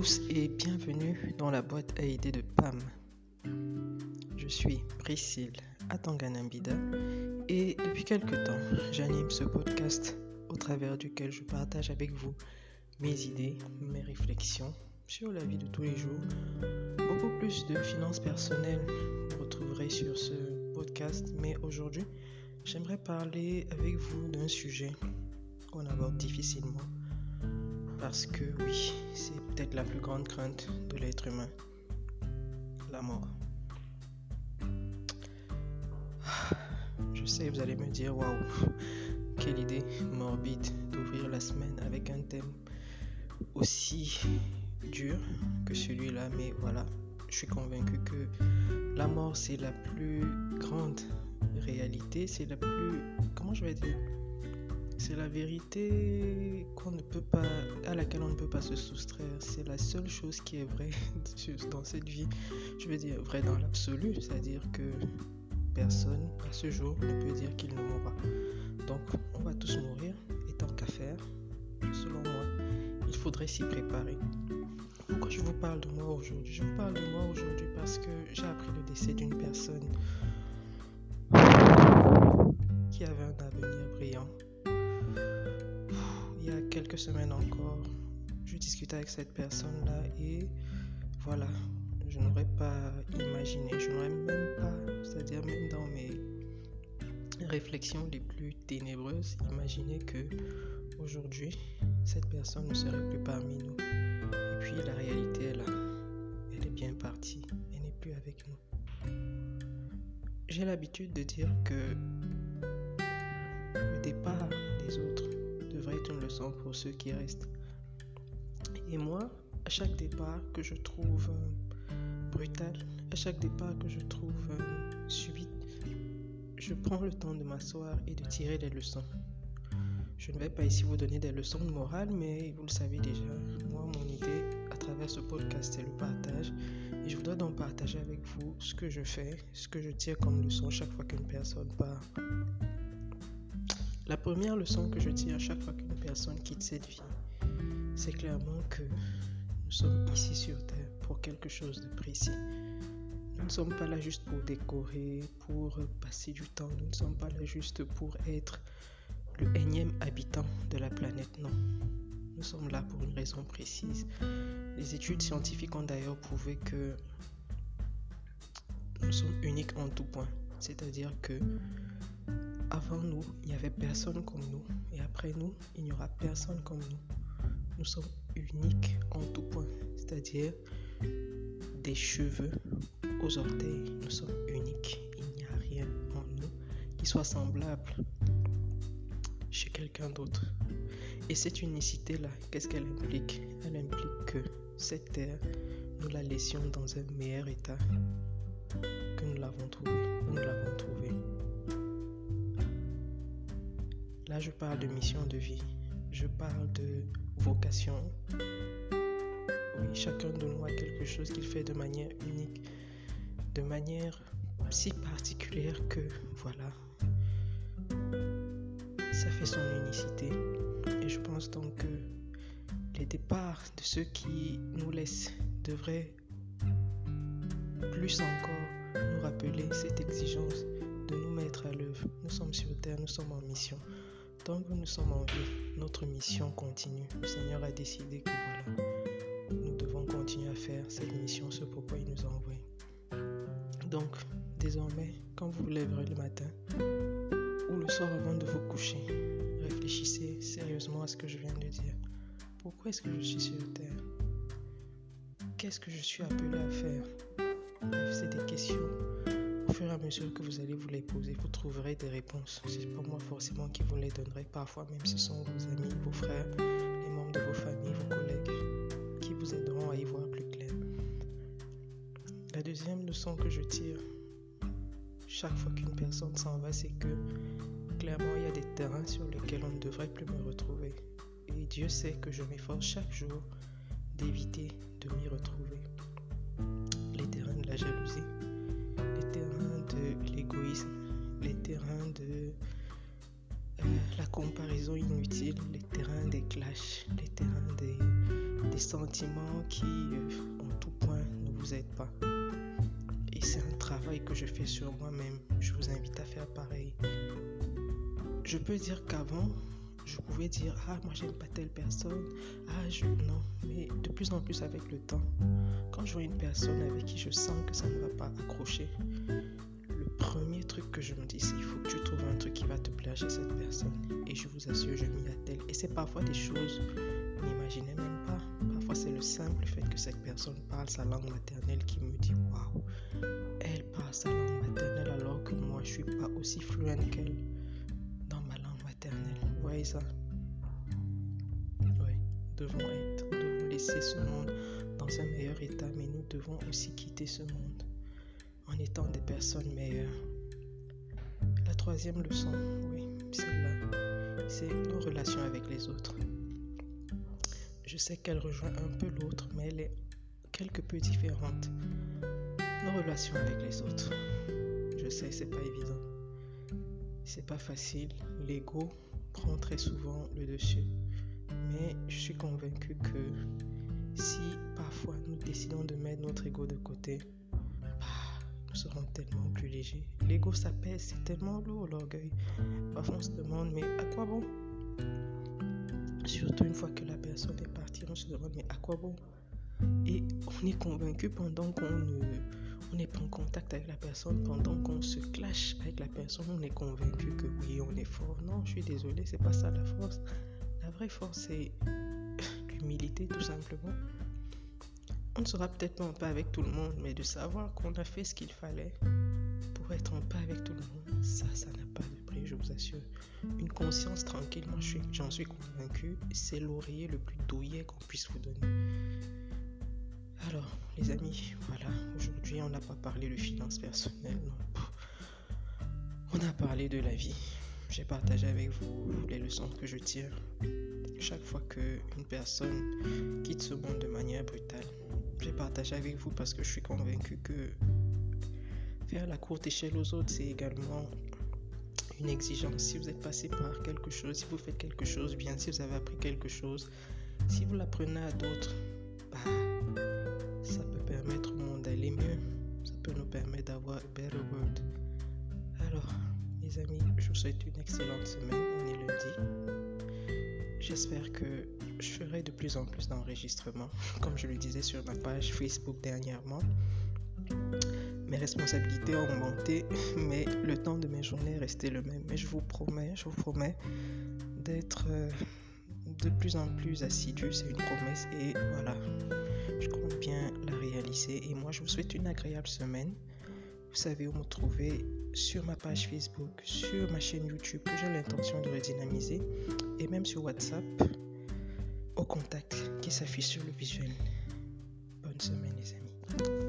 tous et bienvenue dans la boîte à idées de PAM. Je suis Priscille Atanganambida et depuis quelque temps, j'anime ce podcast au travers duquel je partage avec vous mes idées, mes réflexions sur la vie de tous les jours. Beaucoup plus de finances personnelles, vous retrouverez sur ce podcast, mais aujourd'hui, j'aimerais parler avec vous d'un sujet qu'on aborde difficilement parce que oui, c'est peut-être la plus grande crainte de l'être humain, la mort. Je sais, vous allez me dire, waouh, quelle idée morbide d'ouvrir la semaine avec un thème aussi dur que celui-là, mais voilà, je suis convaincu que la mort, c'est la plus grande réalité, c'est la plus, comment je vais dire, c'est la vérité à laquelle on ne peut pas se soustraire. C'est la seule chose qui est vraie dans cette vie. Je veux dire vrai dans l'absolu, c'est-à-dire que personne à ce jour ne peut dire qu'il ne mourra. Donc on va tous mourir, et tant qu'à faire, selon moi, il faudrait s'y préparer. Pourquoi je vous parle de moi aujourd'hui? Je vous parle de moi aujourd'hui parce que j'ai appris le décès d'une personne qui avait un avenir brillant quelques semaines encore, je discutais avec cette personne-là et voilà, je n'aurais pas imaginé, je n'aurais même pas, c'est-à-dire même dans mes réflexions les plus ténébreuses, imaginer que aujourd'hui, cette personne ne serait plus parmi nous. Et puis la réalité est là, elle est bien partie, elle n'est plus avec nous. J'ai l'habitude de dire que le départ pour ceux qui restent. Et moi, à chaque départ que je trouve euh, brutal, à chaque départ que je trouve euh, subit, je prends le temps de m'asseoir et de tirer des leçons. Je ne vais pas ici vous donner des leçons de morale, mais vous le savez déjà, moi, mon idée à travers ce podcast, c'est le partage. Et je voudrais donc partager avec vous ce que je fais, ce que je tire comme leçon chaque fois qu'une personne part. La première leçon que je tire chaque fois qu'une personne quitte cette vie, c'est clairement que nous sommes ici sur Terre pour quelque chose de précis. Nous ne sommes pas là juste pour décorer, pour passer du temps. Nous ne sommes pas là juste pour être le énième habitant de la planète. Non. Nous sommes là pour une raison précise. Les études scientifiques ont d'ailleurs prouvé que nous sommes uniques en tout point. C'est-à-dire que avant nous, il n'y avait personne comme nous. Et après nous, il n'y aura personne comme nous. Nous sommes uniques en tout point. C'est-à-dire des cheveux aux orteils. Nous sommes uniques. Il n'y a rien en nous qui soit semblable chez quelqu'un d'autre. Et cette unicité-là, qu'est-ce qu'elle implique? Elle implique que cette terre, nous la laissions dans un meilleur état que nous l'avons trouvé. Nous l'avons trouvé. Je parle de mission de vie. Je parle de vocation. Oui, chacun de nous a quelque chose qu'il fait de manière unique, de manière si particulière que, voilà, ça fait son unicité. Et je pense donc que les départs de ceux qui nous laissent devraient plus encore nous rappeler cette exigence de nous mettre à l'œuvre. Nous sommes sur Terre, nous sommes en mission. Tant que nous sommes en vie, notre mission continue. Le Seigneur a décidé que voilà, nous devons continuer à faire cette mission, ce pourquoi il nous a envoyés. Donc, désormais, quand vous vous lèverez le matin ou le soir avant de vous coucher, réfléchissez sérieusement à ce que je viens de dire. Pourquoi est-ce que je suis sur Terre? Qu'est-ce que je suis appelé à faire? Bref, c'est des questions au fur et à mesure que vous allez vous les poser, vous trouverez des réponses. C'est pas moi forcément qui vous les donnerai. Parfois même ce sont vos amis, vos frères, les membres de vos familles, vos collègues qui vous aideront à y voir plus clair. La deuxième leçon que je tire chaque fois qu'une personne s'en va, c'est que clairement il y a des terrains sur lesquels on ne devrait plus me retrouver. Et Dieu sait que je m'efforce chaque jour d'éviter de m'y retrouver. Les terrains de la jalousie, l'égoïsme, les terrains de euh, la comparaison inutile, les terrains des clashs, les terrains des, sentiments qui, euh, en tout point, ne vous aident pas. Et c'est un travail que je fais sur moi-même. Je vous invite à faire pareil. Je peux dire qu'avant, je pouvais dire ah moi j'aime pas telle personne ah je non mais de plus en plus avec le temps quand je vois une personne avec qui je sens que ça ne va pas accrocher premier truc que je me dis c'est il faut que tu trouves un truc qui va te plaire chez cette personne. Et je vous assure je m'y attelle. Et c'est parfois des choses vous n'imaginez même pas. Parfois c'est le simple fait que cette personne parle sa langue maternelle qui me dit waouh elle parle sa langue maternelle alors que moi je suis pas aussi fluente qu'elle voyez ça? Oui, devons être, devons laisser ce monde dans un meilleur état, mais nous devons aussi quitter ce monde en étant des personnes meilleures. La troisième leçon, oui, celle-là, c'est nos relations avec les autres. Je sais qu'elle rejoint un peu l'autre, mais elle est quelque peu différente. Nos relations avec les autres. Je sais, c'est pas évident. C'est pas facile. L'ego, prend très souvent le dessus. Mais je suis convaincu que si parfois nous décidons de mettre notre ego de côté, nous serons tellement plus légers. L'ego, ça pèse, c'est tellement lourd l'orgueil. Parfois on se demande, mais à quoi bon? Surtout une fois que la personne est partie, on se demande, mais à quoi bon? Et on est convaincu pendant qu'on on n'est pas en contact avec la personne pendant qu'on se clash avec la personne, on est convaincu que oui, on est fort. Non, je suis désolé, c'est pas ça la force. La vraie force, c'est l'humilité, tout simplement. On ne sera peut-être pas en paix avec tout le monde, mais de savoir qu'on a fait ce qu'il fallait pour être en paix avec tout le monde, ça, ça n'a pas de prix, je vous assure. Une conscience tranquille, moi j'en suis, convaincu, c'est l'oreiller le plus douillet qu'on puisse vous donner. Alors, les amis, voilà, aujourd'hui on n'a pas parlé de finances personnelles. On a parlé de la vie. J'ai partagé avec vous les leçons que je tire chaque fois qu'une personne quitte ce monde de manière brutale. J'ai partagé avec vous parce que je suis convaincu que faire la courte échelle aux autres, c'est également une exigence. Si vous êtes passé par quelque chose, si vous faites quelque chose bien, si vous avez appris quelque chose, si vous l'apprenez à d'autres, bah, ça peut permettre au monde d'aller mieux. Ça peut nous permettre d'avoir un better world. Alors, les amis, je vous souhaite une excellente semaine. On est lundi. J'espère que je ferai de plus en plus d'enregistrements, comme je le disais sur ma page Facebook dernièrement. Mes responsabilités ont augmenté, mais le temps de mes journées est resté le même. Mais je vous promets, je vous promets d'être euh, de plus en plus assidu, c'est une promesse. Et voilà, je compte bien la réaliser. Et moi, je vous souhaite une agréable semaine. Vous savez où me trouver sur ma page Facebook, sur ma chaîne YouTube que j'ai l'intention de redynamiser et même sur WhatsApp au contact qui s'affiche sur le visuel. Bonne semaine les amis.